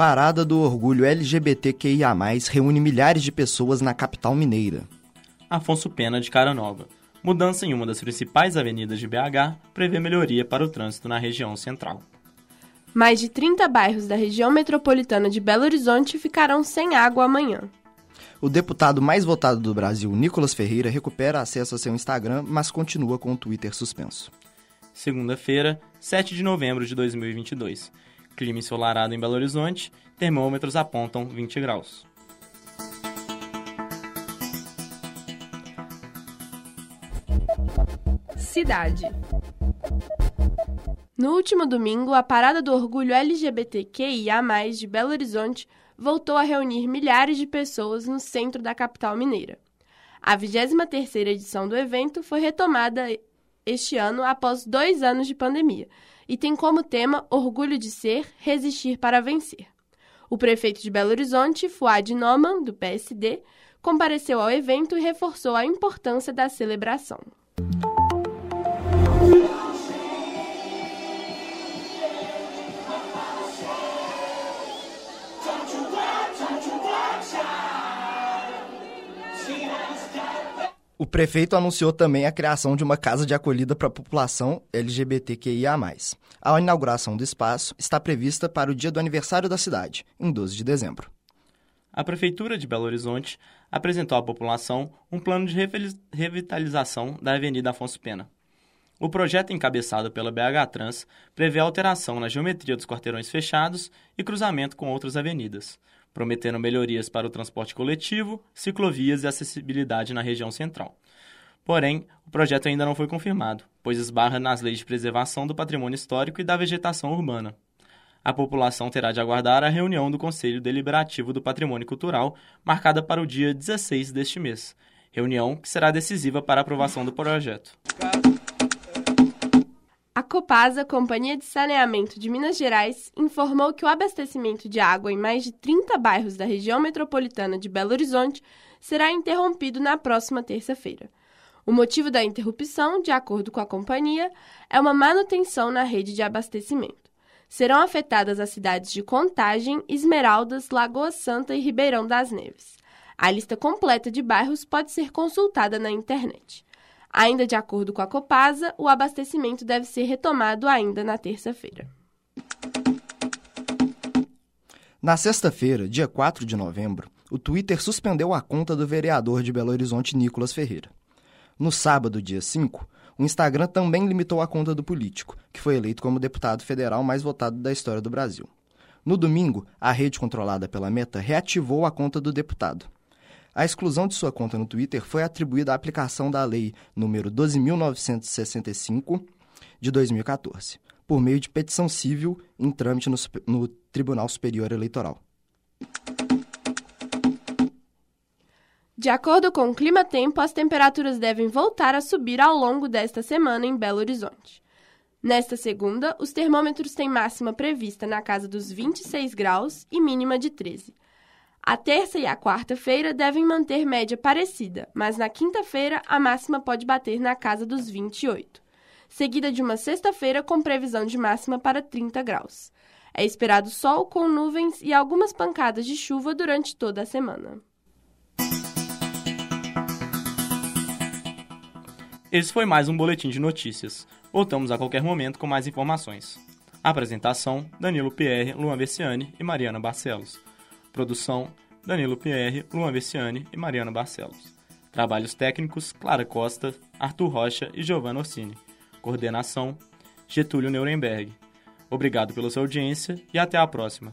Parada do Orgulho LGBTQIA+, reúne milhares de pessoas na capital mineira. Afonso Pena de Cara Nova. Mudança em uma das principais avenidas de BH prevê melhoria para o trânsito na região central. Mais de 30 bairros da região metropolitana de Belo Horizonte ficarão sem água amanhã. O deputado mais votado do Brasil, Nicolas Ferreira, recupera acesso a seu Instagram, mas continua com o Twitter suspenso. Segunda-feira, 7 de novembro de 2022. Clima ensolarado em Belo Horizonte, termômetros apontam 20 graus. Cidade. No último domingo, a Parada do Orgulho LGBTQIA+, de Belo Horizonte, voltou a reunir milhares de pessoas no centro da capital mineira. A 23ª edição do evento foi retomada este ano após dois anos de pandemia e tem como tema Orgulho de Ser, Resistir para Vencer. O prefeito de Belo Horizonte, Fuad Noman, do PSD, compareceu ao evento e reforçou a importância da celebração. O prefeito anunciou também a criação de uma casa de acolhida para a população LGBTQIA+. A inauguração do espaço está prevista para o dia do aniversário da cidade, em 12 de dezembro. A Prefeitura de Belo Horizonte apresentou à população um plano de revitalização da Avenida Afonso Pena. O projeto encabeçado pela BH Trans prevê alteração na geometria dos quarteirões fechados e cruzamento com outras avenidas, prometendo melhorias para o transporte coletivo, ciclovias e acessibilidade na região central. Porém, o projeto ainda não foi confirmado, pois esbarra nas leis de preservação do patrimônio histórico e da vegetação urbana. A população terá de aguardar a reunião do Conselho Deliberativo do Patrimônio Cultural, marcada para o dia 16 deste mês, reunião que será decisiva para a aprovação do projeto. Copasa, Companhia de Saneamento de Minas Gerais, informou que o abastecimento de água em mais de 30 bairros da região metropolitana de Belo Horizonte será interrompido na próxima terça-feira. O motivo da interrupção, de acordo com a companhia, é uma manutenção na rede de abastecimento. Serão afetadas as cidades de Contagem, Esmeraldas, Lagoa Santa e Ribeirão das Neves. A lista completa de bairros pode ser consultada na internet. Ainda de acordo com a Copasa, o abastecimento deve ser retomado ainda na terça-feira. Na sexta-feira, dia 4 de novembro, o Twitter suspendeu a conta do vereador de Belo Horizonte, Nicolas Ferreira. No sábado, dia 5, o Instagram também limitou a conta do político, que foi eleito como deputado federal mais votado da história do Brasil. No domingo, a rede controlada pela Meta reativou a conta do deputado. A exclusão de sua conta no Twitter foi atribuída à aplicação da Lei número 12.965 de 2014, por meio de petição civil em trâmite no, no Tribunal Superior Eleitoral. De acordo com o Clima Tempo, as temperaturas devem voltar a subir ao longo desta semana em Belo Horizonte. Nesta segunda, os termômetros têm máxima prevista na casa dos 26 graus e mínima de 13. A terça e a quarta-feira devem manter média parecida, mas na quinta-feira a máxima pode bater na casa dos 28, seguida de uma sexta-feira com previsão de máxima para 30 graus. É esperado sol com nuvens e algumas pancadas de chuva durante toda a semana. Esse foi mais um boletim de notícias. Voltamos a qualquer momento com mais informações. Apresentação: Danilo Pierre, Luan Versiani e Mariana Barcelos. Produção: Danilo Pierre, Luan Vessiani e Mariana Barcelos. Trabalhos técnicos: Clara Costa, Arthur Rocha e Giovanna Orsini. Coordenação: Getúlio Nuremberg. Obrigado pela sua audiência e até a próxima.